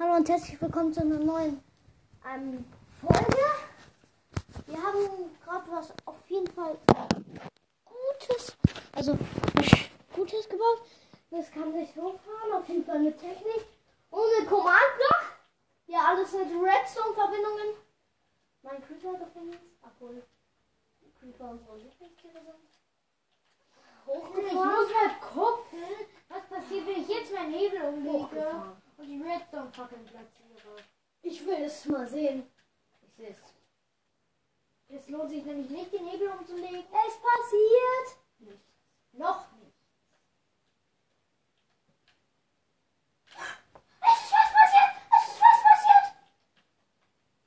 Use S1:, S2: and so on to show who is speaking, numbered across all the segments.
S1: Hallo und herzlich willkommen zu einer neuen ähm, Folge. Wir haben gerade was auf jeden Fall Gutes, also Gutes gebaut. Das kann sich hochfahren, auf jeden Fall mit Technik. Ohne Command-Block. Ja, alles mit Redstone-Verbindungen. Mein Creeper-Gefängnis, obwohl die Creeper unsere Lieblingstiere sind.
S2: Ich
S1: Hochgefahren.
S2: muss mal gucken, was passiert, wenn ich jetzt meinen Hebel umlege und die Redstone-Fackeln platziere.
S1: Ich will es mal sehen. Ich sehe es.
S2: Es lohnt sich nämlich nicht, den Hebel umzulegen.
S1: Es passiert.
S2: Nicht. Noch nicht.
S1: Es ist was passiert. Es ist was passiert.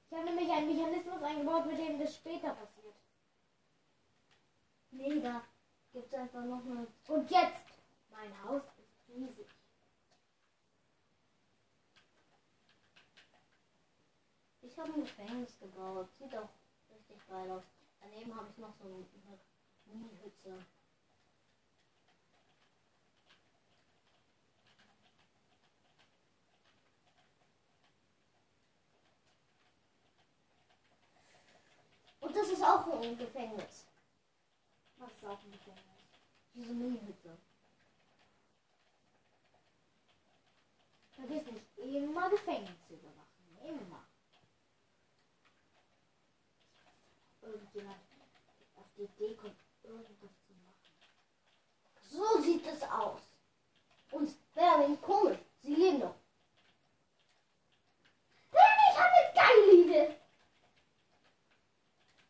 S2: Ich habe nämlich einen Mechanismus eingebaut, mit dem das später passiert.
S1: Gibt es einfach noch eine.
S2: Und jetzt, mein Haus riesig.
S1: Ich habe ein Gefängnis gebaut. Sieht auch richtig geil aus. Daneben habe ich noch so eine Mini-Hütze. Und das ist auch ein Gefängnis.
S2: Was ist auch ein Gefängnis?
S1: Diese Mini-Hütze.
S2: Vergiss nicht, immer Gefängnis überwachen. Immer. Irgendjemand auf die Idee kommt, irgendwas zu machen.
S1: So sieht es aus. Und Berlin, komisch. Sie leben doch. Berlin, ich habe eine geile Idee.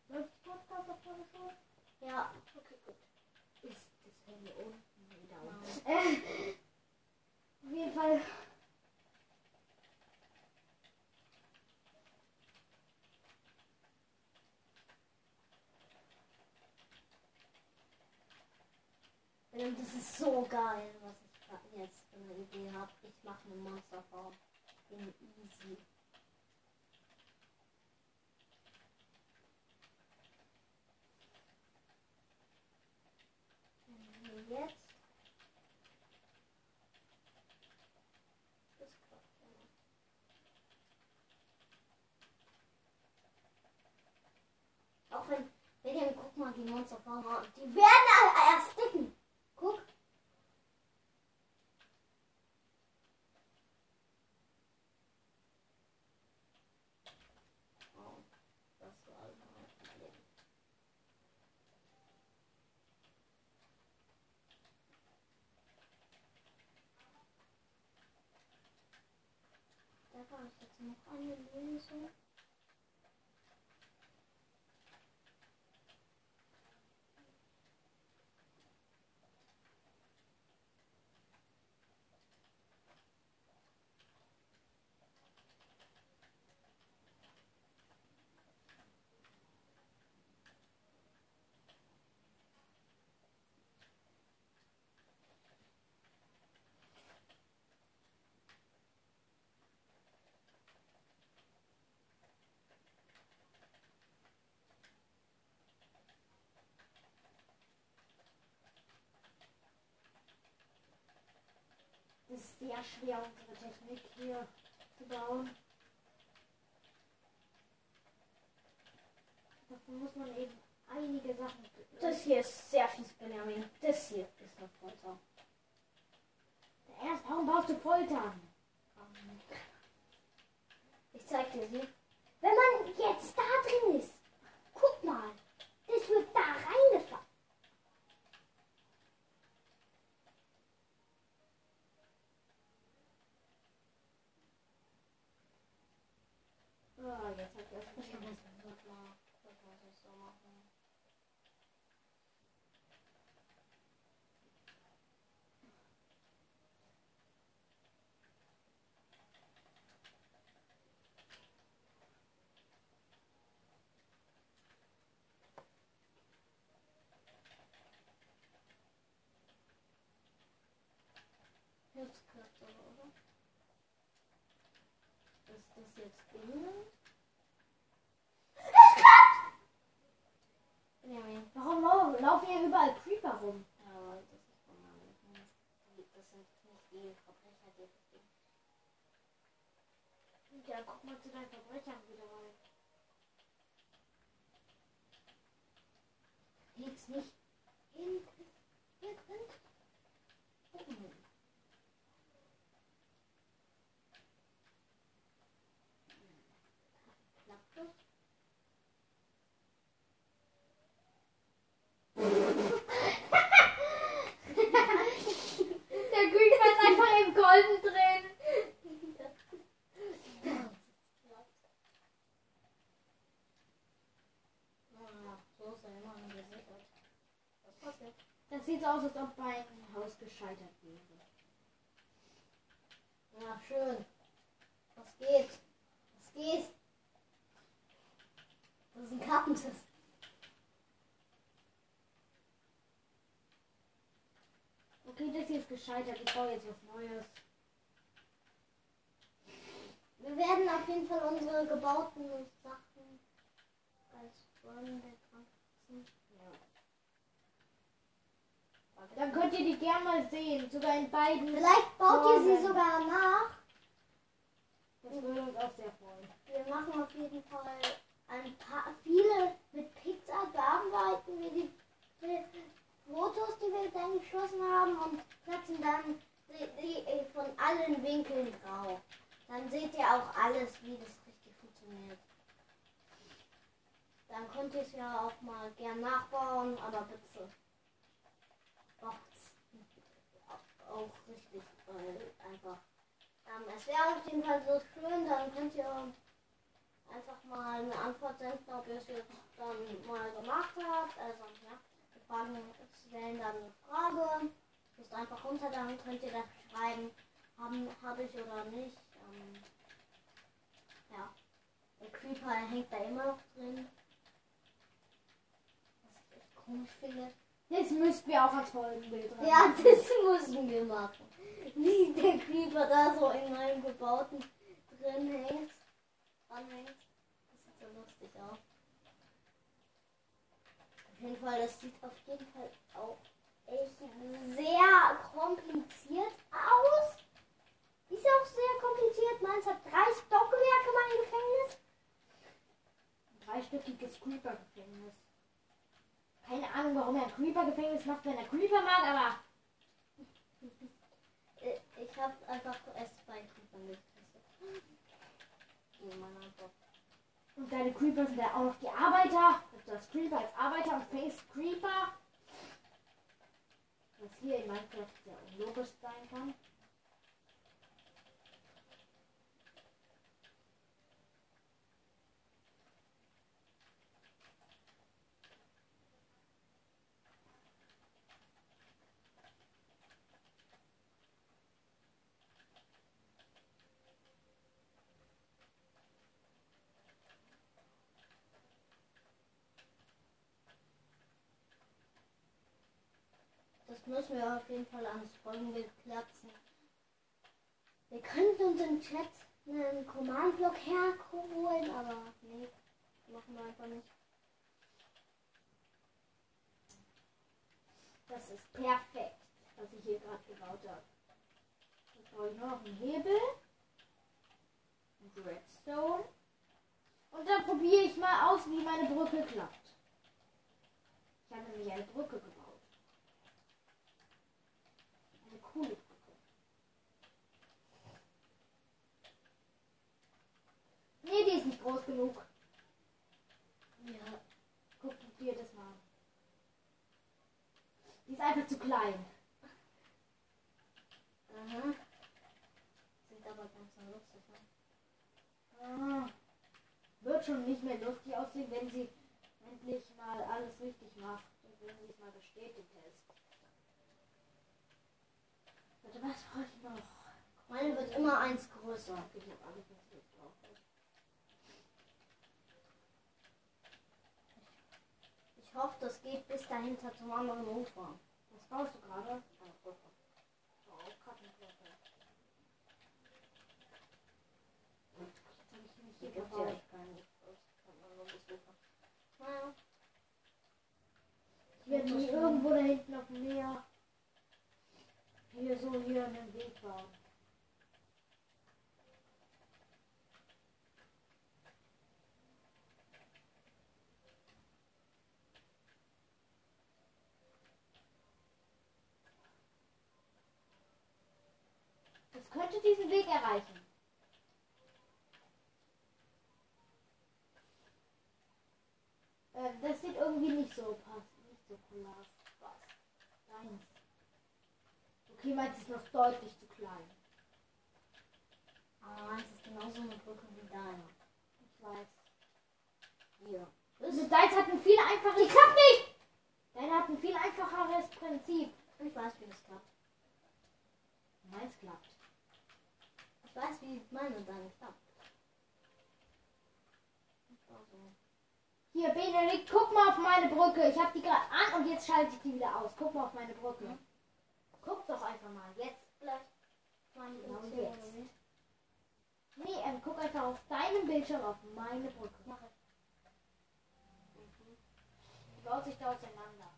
S2: Läuft Podcast auf vorne schon?
S1: Ja.
S2: Okay, gut. Ist das Handy unten wieder
S1: Nein.
S2: Äh, auf jeden Fall.
S1: Ähm, Das ist so geil, was ich grad jetzt für eine Idee habe. Ich mache eine Monsterfarm in Easy. Und Jetzt. Das klappt noch. Auch wenn, William, guck mal, die Monsterfarm, die werden erst dicken. Guck. Oh, das war also ein Problem. Da
S2: ist sehr schwer, unsere Technik hier zu bauen. Dafür muss man eben einige Sachen.
S1: Das hier ist sehr fies, Benjamin. Das hier ist eine Folter.
S2: Erst, warum baust du Foltern?
S1: Ich zeig dir sie. Wenn man jetzt da drin ist, guck mal, das wird da reingefahren.
S2: Jetzt hat er es
S1: nicht mal. Das muss ich so machen. Jetzt klappt aber, oder? Ist das jetzt innen? Es klappt! Benjamin.
S2: Warum lau- laufen hier überall Creeper rum?
S1: Ja, das ist. Die, das sind nicht die Verbrecher, die das Ding.
S2: Ja, guck mal zu deinen Verbrechern wieder rein.
S1: Geht's nicht hin? Hier drin? Oben. Klappt das?
S2: Der Creeper ist einfach im Golden drin.
S1: Ah, so ist er immer noch gesichert. Was passiert?
S2: Das sieht so aus, als ob mein Haus gescheitert wäre.
S1: Ja, schön. Was geht? Was geht? Das ist ein Kartensystem.
S2: Okay, das hier ist gescheitert. Ich baue jetzt was Neues.
S1: Wir werden auf jeden Fall unsere gebauten Sachen als Freunde kratzen.
S2: Dann könnt ihr die gerne mal sehen. Sogar in beiden.
S1: Vielleicht baut ihr sie sogar nach.
S2: Das würde uns auch sehr freuen.
S1: Wir machen auf jeden Fall ein paar, viele mit Pixar bearbeiten wir die, die Fotos, die wir dann geschossen haben und setzen dann die, die äh, von allen Winkeln drauf. Dann seht ihr auch alles, wie das richtig funktioniert. Dann könnt ihr es ja auch mal gern nachbauen, aber bitte macht's auch richtig, weil einfach ähm, es wäre auf jeden Fall so schön, dann könnt ihr einfach mal eine Antwort senden, ob ihr es jetzt dann mal gemacht habt. Also, ja, die Fragen stellen dann eine Frage. Müsst einfach runter, dann könnt ihr das schreiben, habe ich oder nicht. Ähm, ja, der Creeper hängt da immer noch drin. Was ich echt komisch finde.
S2: Das müssten wir auch als Folgenbild rein.
S1: Ja, das müssen wir machen. Wie der Creeper da so in meinem gebauten drin hängt. Dranhängt. Das sieht so lustig aus. Auf jeden Fall, das sieht auf jeden Fall auch echt sehr kompliziert aus. Ist auch sehr kompliziert. Meins hat drei Stockwerke, mein Gefängnis.
S2: Ein dreistöckiges Creeper-Gefängnis. Warum er ein Creeper-Gefängnis macht, wenn er Creeper mag, aber
S1: Äh, Ich habe einfach erst bei Creepern getestet. Oh, mein Gott.
S2: Und deine Creeper sind ja auch noch die Arbeiter. Das Creeper als Arbeiter und Face Creeper. Was hier in Minecraft sehr unlogisch sein kann.
S1: Müssen wir auf jeden Fall ans Folgenbild klatschen. Wir könnten uns im Chat einen Command-Block herholen, aber nee, machen wir einfach nicht.
S2: Das ist perfekt, was ich hier gerade gebaut habe. Jetzt brauche ich noch einen Hebel. Redstone. Und dann probiere ich mal aus, wie meine Brücke klappt. Ich habe nämlich eine Brücke gebaut. Brücke. Nee, die ist nicht groß genug.
S1: Ja,
S2: Guck dir das mal an. Die ist einfach zu klein.
S1: aha. Sieht aber ganz so lustig aus.
S2: Ah, wird schon nicht mehr lustig aussehen, wenn sie endlich mal alles richtig macht und wenn sie es mal besteht, den Test. Warte, was brauche ich noch?
S1: Meine wird immer eins größer.
S2: Ich habe alles, was ich brauche.
S1: Ich hoffe, das geht bis dahinter zum anderen Ufer.
S2: Was baust du gerade? Oh,
S1: Hier
S2: hier
S1: gibt es ja bis Ufer. Naja.
S2: Ich werde nie irgendwo da hinten auf dem Meer hier so, hier einen Weg bauen. Das könnte diesen Weg erreichen. Ähm, das sieht irgendwie nicht so passend, nicht so cool aus. Nein. Okay, meins ist noch deutlich zu klein.
S1: Aber meins ist genauso eine Brücke wie deine.
S2: Ich weiß.
S1: Hier.
S2: Also deins hat ein viel einfaches. Die klappt nicht! Deine hat ein viel einfacheres Prinzip.
S1: Ich weiß, wie das klappt.
S2: Meins klappt.
S1: Ich weiß, wie meine und deine klappt.
S2: Hier, Benedikt, guck mal auf meine Brücke. Ich habe die gerade an und jetzt schalte ich die wieder aus. Guck mal auf meine Brücke. Guck doch einfach mal. Jetzt.
S1: gleich. Meine
S2: Genau jetzt. Nee, ähm, guck einfach auf deinem Bildschirm auf meine Brücke.
S1: Mach ich. Mhm.
S2: Die baut sich da auseinander.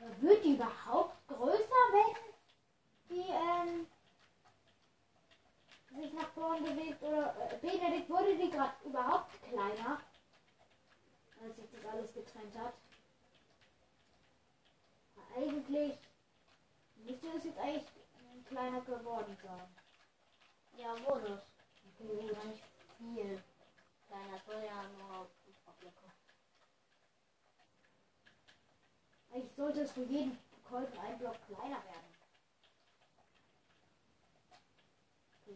S2: Ja, Wird die überhaupt größer, wenn die ähm, sich nach vorn bewegt? Oder äh, Benedikt, wurde die gerade überhaupt kleiner, als sich das alles getrennt hat? Eigentlich müsste es jetzt eigentlich kleiner geworden sein.
S1: Ja, wurde es.
S2: Okay, gut.
S1: Gar nicht viel. Kleiner, es wurde ja nur Blöcke.
S2: Eigentlich sollte es für jeden Kolben ein Block kleiner werden.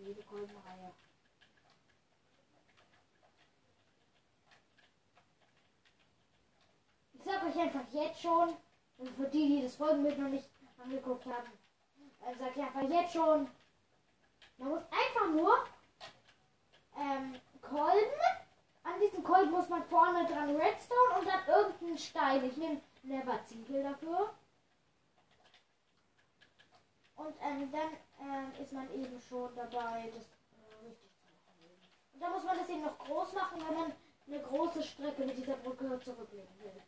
S2: Jede Kolbenreihe. Ich sag euch einfach jetzt schon, und für die, die das Folgenbild noch nicht angeguckt haben, äh, sag ich einfach jetzt schon, man muss einfach nur ähm, Kolben, an diesen Kolben muss man vorne dran Redstone und dann irgendeinen Stein. Ich nehme Never-Ziegel dafür. Und ähm, dann ähm, ist man eben schon dabei, das äh, richtig zu machen. Und dann muss man das eben noch groß machen, wenn man eine große Strecke mit dieser Brücke zurücklegen will.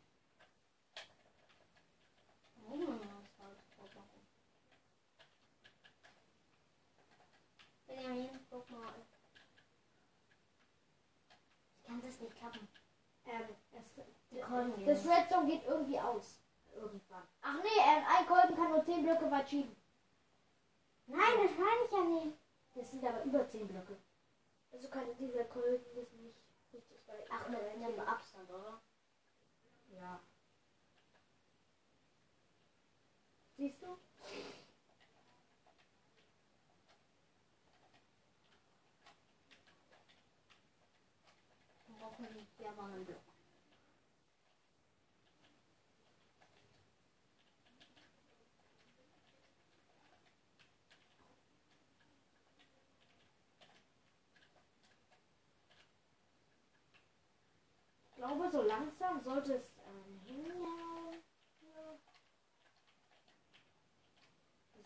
S1: Benjamin, guck mal. Ich kann das nicht klappen.
S2: Ähm, das
S1: nicht.
S2: Redstone geht irgendwie aus. Irgendwann. Ach nee, ähm, ein Kolben kann nur 10 Blöcke weit schieben.
S1: Nein, das meine ich ja nicht.
S2: Das sind aber über 10 Blöcke. Also kann dieser Kolben das nicht richtig weit.
S1: Ach, mit einem Abstand, oder?
S2: Ja. Siehst du?
S1: Dann brauchen wir hier aber einen Block.
S2: Glaube, so langsam sollte es ähm, hinhauen.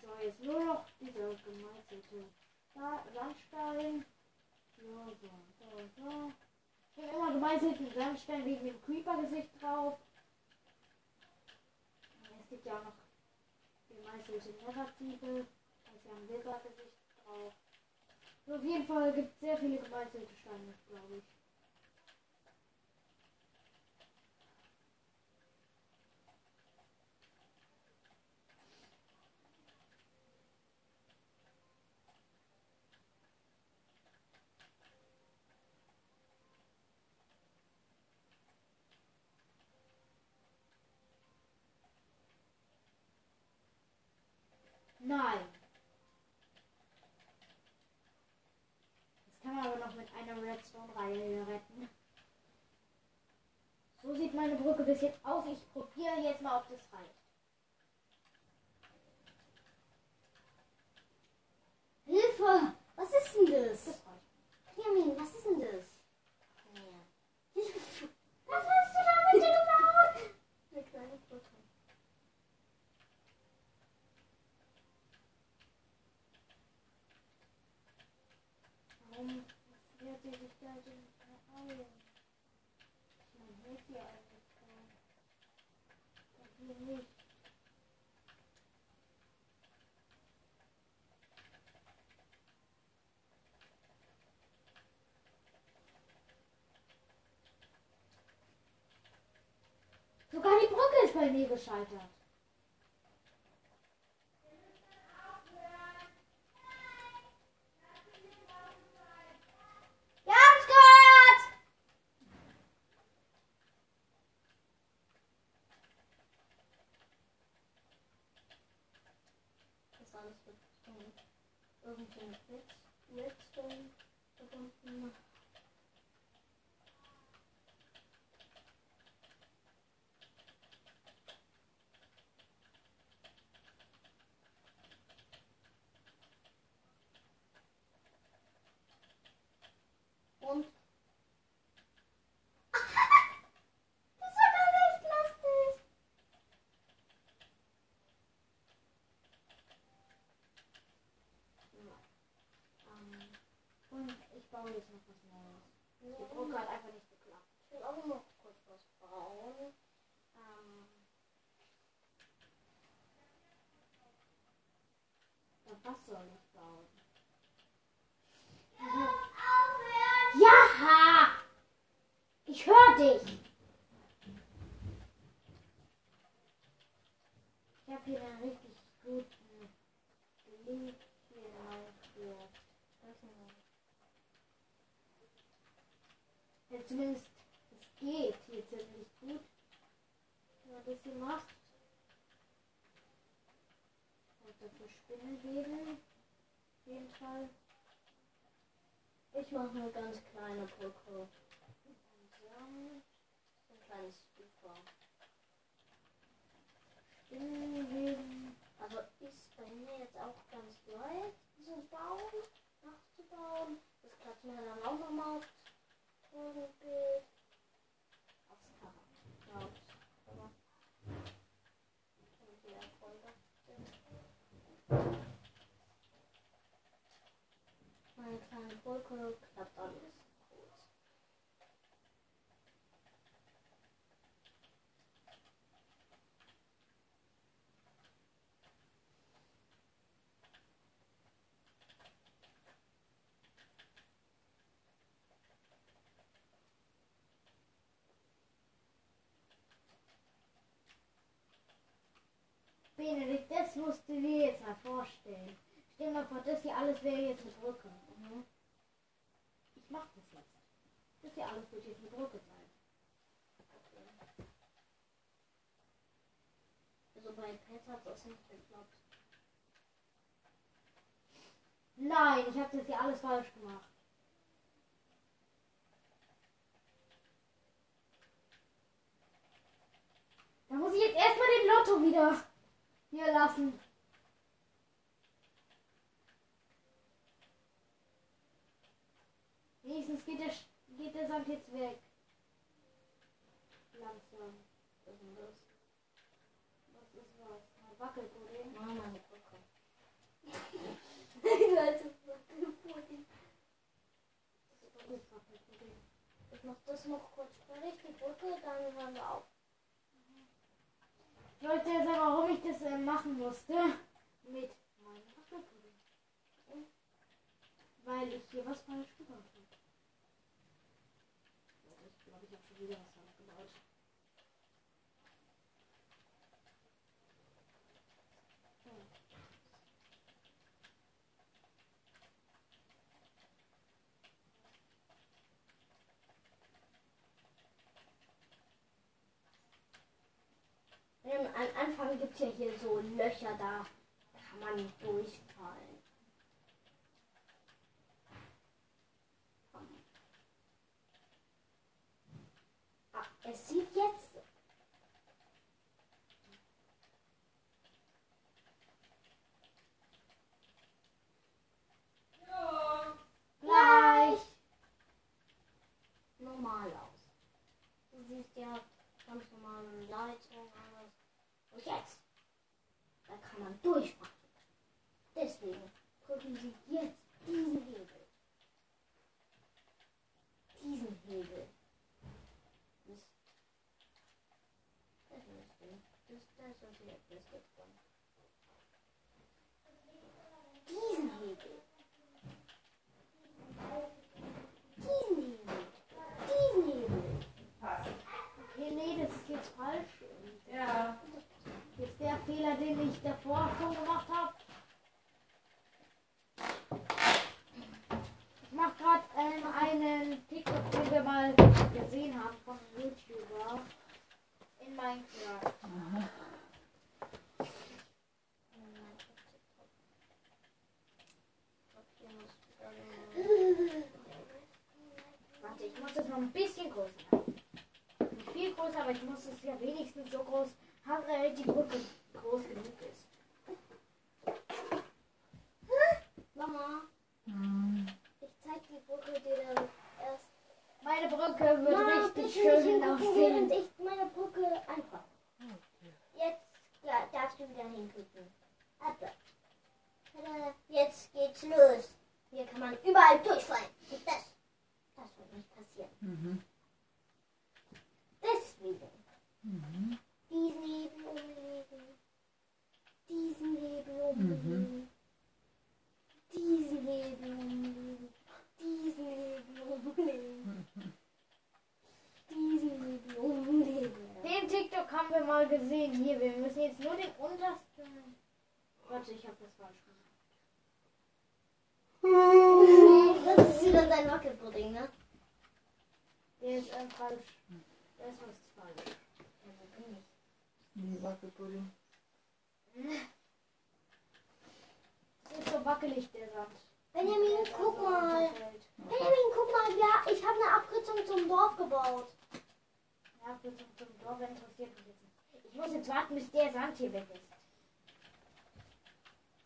S2: So, jetzt nur noch dieser gemeißelte Sa- Sandstein. So, so, so, so. Ich habe immer gemeißelten Sandstein wegen dem Creeper-Gesicht drauf. Es gibt ja auch noch gemeißelte Nether-Ziegel. Da ist ja ein Wildert-Gesicht drauf. So, auf jeden Fall gibt es sehr viele gemeißelte Steine, glaube ich. Nein. Das kann man aber noch mit einer Redstone-Reihe retten. So sieht meine Brücke bis jetzt aus. Ich probiere jetzt mal, ob das reicht.
S1: Hilfe! Was ist denn das?
S2: Das.
S1: Benjamin, was ist denn das?
S2: Sogar die Brücke ist bei mir gescheitert.
S1: Irgendwie mit Blitz, Redstone verbunden. Und das war ganz echt lustig.
S2: Ähm, und ich baue jetzt noch was Neues. Die Brücke hat einfach nicht geklappt.
S1: Ich will auch noch kurz was bauen.
S2: Ähm, ja, was soll ich bauen? Ja! Ich höre dich! Ich habe hier einen richtig guten Link hier mal für. weiß nicht. Ja, zumindest es geht hier ziemlich gut. Wenn man das hier macht. Und dafür Spinnen geben. Auf jeden Fall.
S1: Ich mache eine ganz kleine Brücke. Und dann so ein kleines Ufer.
S2: Spinnen geben.
S1: Also ist bei mir jetzt auch ganz leicht, diesen Baum nachzubauen. Das klappt mir dann auch nochmal aufs Folgenbild. Aufs Cover. Ja, aufs Cover. Und die Erfolge sind. Meine kleine Brücke klappt alles gut.
S2: Benedikt, das musst du dir jetzt mal vorstellen. Stell dir mal vor, das hier alles wäre jetzt eine Brücke. Mhm. Ich mach das jetzt. Das hier alles wird jetzt eine Brücke sein.
S1: Also bei Pet hat das nicht geklappt.
S2: Nein, ich habe das hier alles falsch gemacht. Da muss ich jetzt erstmal den Lotto wieder hier lassen. Wenigstens geht der, geht der Sand jetzt weg. Langsam.
S1: Was ist denn das?
S2: Was ist was? Ein Wackelpudding.
S1: Ah, meine Brücke. du hast es Wackelpudding.
S2: Was ist Wackelpudding?
S1: Ich mach das noch kurz fertig, die Brücke, dann hören wir auf.
S2: Ich wollte ja sagen, warum ich das äh, machen musste. Mit meinem Wackelpudding. Weil ich hier was falsch gebaut habe. Ich glaube, ich habe schon wieder was falsch gebaut.
S1: Ähm, am Anfang gibt es ja hier so Löcher, da kann man durchfallen. Ah, es sieht jetzt.
S2: Gleich!
S1: normal aus. Du siehst ja ganz normale Leitung alles. Und jetzt, da kann man durchmachen. Deswegen drücken Sie jetzt diesen Hebel. Diesen Hebel. Das, das müsste, das, das sollte jetzt das wird kommen. Diesen Hebel. Diesen Hebel. Diesen Hebel.
S2: Okay, nee, das jetzt falsch.
S3: Ja.
S2: Jetzt der Fehler, den ich davor schon gemacht habe. Ich mache gerade ähm, einen TikTok, den wir mal gesehen haben von einem YouTuber in Minecraft.
S3: Aha.
S2: Warte, ich muss das noch ein bisschen größer machen. Nicht viel größer, aber ich muss es ja wenigstens so groß haben, damit die Brücke groß genug ist.
S1: Mama,
S3: Hm.
S1: ich zeig die Brücke dir dann erst.
S2: Meine Brücke wird
S1: Mama,
S2: richtig schön aussehen.
S1: ich meine Brücke einfach. Jetzt ja, darfst du wieder hingucken. Warte. Tada, Jetzt geht's los. Hier kann man überall durchfallen. Und das wird nicht passieren.
S3: Mhm.
S1: Deswegen
S3: Mhm.
S1: diesen Hebel umlegen. Diesen Hebel umlegen. Diesen Hebel umlegen. Diesen Hebel umlegen. Diesen Hebel umlegen.
S2: Den TikTok haben wir mal gesehen. Hier, wir müssen jetzt nur den untersten. Warte, ich habe das falsch gemacht.
S1: Das ist wieder dein Wackelpudding, ne?
S2: Der ist ähm, falsch. Der ist was falsch. Ich?
S3: Wie Wackelpudding.
S2: Das ist so wackelig, der Sand.
S1: Benjamin, guck mal. Benjamin, guck mal. Ja, ich habe eine Abkürzung zum Dorf gebaut.
S2: Ja, für zum, Dorf interessiert mich jetzt nicht. Ich muss jetzt warten, bis der Sand hier weg ist.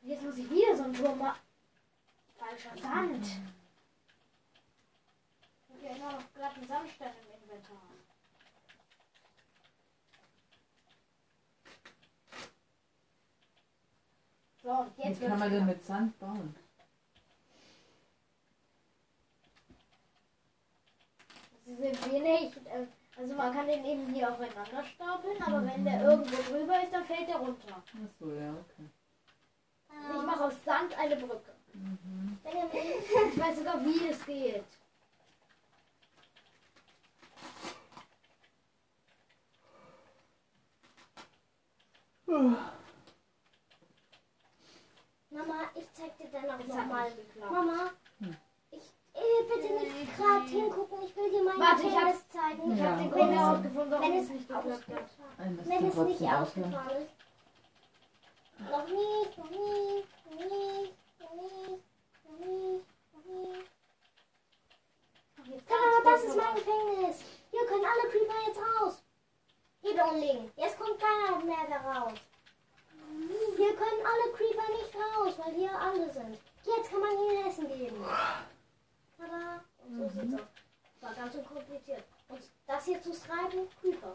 S2: Jetzt muss ich wieder so einen Turm machen. Falscher Sand. Ich habe ja immer noch gerade einen Sandstein im Inventar. So, und
S3: Wie
S2: jetzt
S3: kann man denn mit Sand bauen?
S2: Das sind nicht. ähm, Also man kann den eben hier aufeinander stapeln, aber wenn der irgendwo drüber ist, dann fällt der runter.
S3: Achso, ja, okay.
S2: Ich mache aus Sand eine Brücke.
S3: Mhm.
S2: Ich weiß sogar, wie es geht.
S1: Mama, ich zeig dir dann auch nochmal. Mama,
S3: Hm.
S1: ich äh, bitte nicht gerade hingucken. Ich will dir meine
S2: Warte, ich hab-
S1: Penis zeigen.
S2: Ich
S3: Ja.
S2: habe den
S1: Wenn
S2: Grund
S1: es-
S2: herausgefunden, warum
S1: Wenn
S2: es nicht geklappt hat.
S1: Wenn es nicht ausgefahren ist. Noch nicht, noch nicht, noch nicht, noch nicht, noch nicht, Mama,
S2: ganz
S1: das ist mein Gefängnis. Hier können alle Creeper jetzt raus. Hier umlegen. Jetzt kommt keiner mehr da raus. Hier können alle Creeper nicht raus, weil hier alle sind. Jetzt kann man ihnen Essen geben. Tada. Und so sieht's aus. War ganz unkompliziert. Und das hier zu schreiben, Creeper.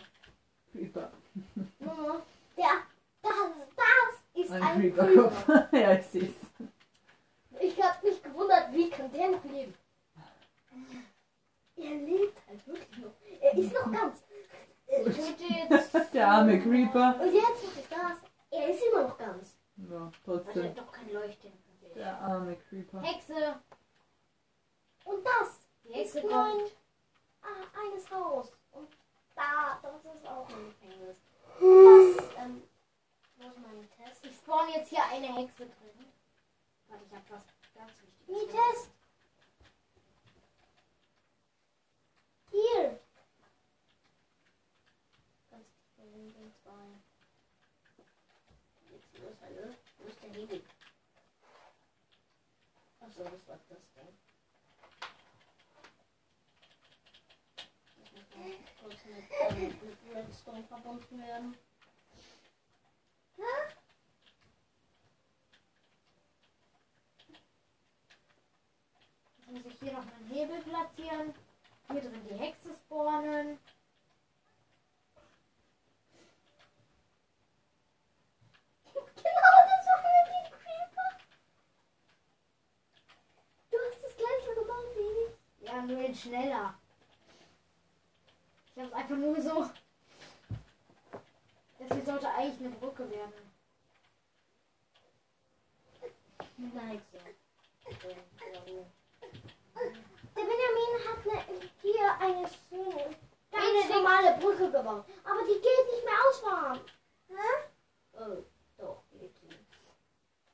S3: Creeper.
S1: Mama, der, das, das ist
S3: Ein
S1: ein,
S3: Creeper-Kopf.
S1: Creeper.
S3: ja, ich sehe es.
S1: Ich hab mich gewundert, wie kann der noch leben? Er lebt halt wirklich noch. Er ist noch ganz.
S2: Ich würde jetzt.
S3: Der arme Creeper.
S1: Und jetzt mache ich das. Er ist immer noch ganz.
S3: Ja, trotzdem.
S2: doch kein Leuchten.
S3: Der arme Creeper.
S2: Hexe.
S1: Und das
S2: Die Hexe
S1: ist nur ein,
S2: kommt.
S1: ah, eines Haus. Und da, das ist auch ein Gefängnis. Das, ähm, wo ist mein Test?
S2: Ich spawn jetzt hier eine Hexe drin. Warte, ich hab was ganz wichtiges.
S1: Test? Hier. Ganz tief in den zwei. Jetzt los, hallo. Achso, das war das mal kurz mit, mit Redstone verbunden werden.
S2: Jetzt muss ich hier noch einen Hebel platzieren. Hier drin die Hexe spawnen.
S1: Genau, das war mit dem Creeper. Du hast das gleiche gemacht wie
S2: nur jetzt schneller. Ich hab's einfach nur so. Das hier sollte eigentlich eine Brücke werden.
S1: Hexe. Der Benjamin hat eine, hier eine.
S2: Da
S1: ganz normale Brücke gebaut. Aber die geht nicht mehr ausfahren. Hä? Oh, doch, die geht nicht.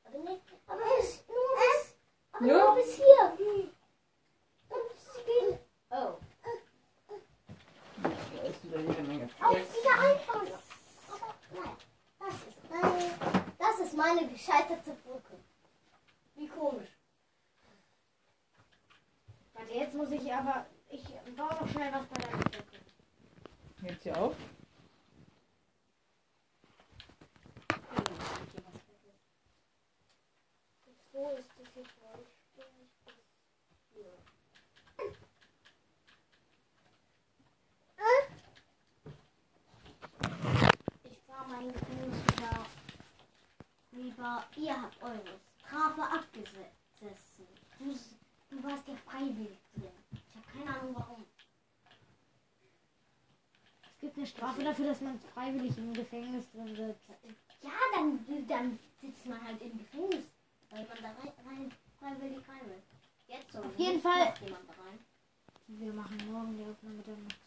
S1: Aber nicht, aber es nur bis, aber nur bis hier. Geht, oh,
S3: Da ist wieder jede Menge
S1: auch wieder. Aber nein, das ist meine, das ist meine gescheiterte Brücke. Wie komisch.
S2: Warte, jetzt muss ich aber. Ich baue noch schnell was bei deiner Brücke.
S3: Jetzt hier auf.
S1: Wo ist das hier vollständig? Hier. Ich fahre mein Gefängnis wieder. Ihr habt eures. Strafe abgesessen. Du, du warst ja freiwillig drin. Ich habe keine Ahnung warum.
S2: Es gibt eine Strafe dafür, dass man freiwillig im Gefängnis drin sitzt.
S1: Ja, dann, dann sitzt man halt im Gefängnis. Weil man da rein, rein freiwillig rein will. Jetzt so.
S2: Auf jeden Fall-. Wir machen morgen die Aufnahme dann noch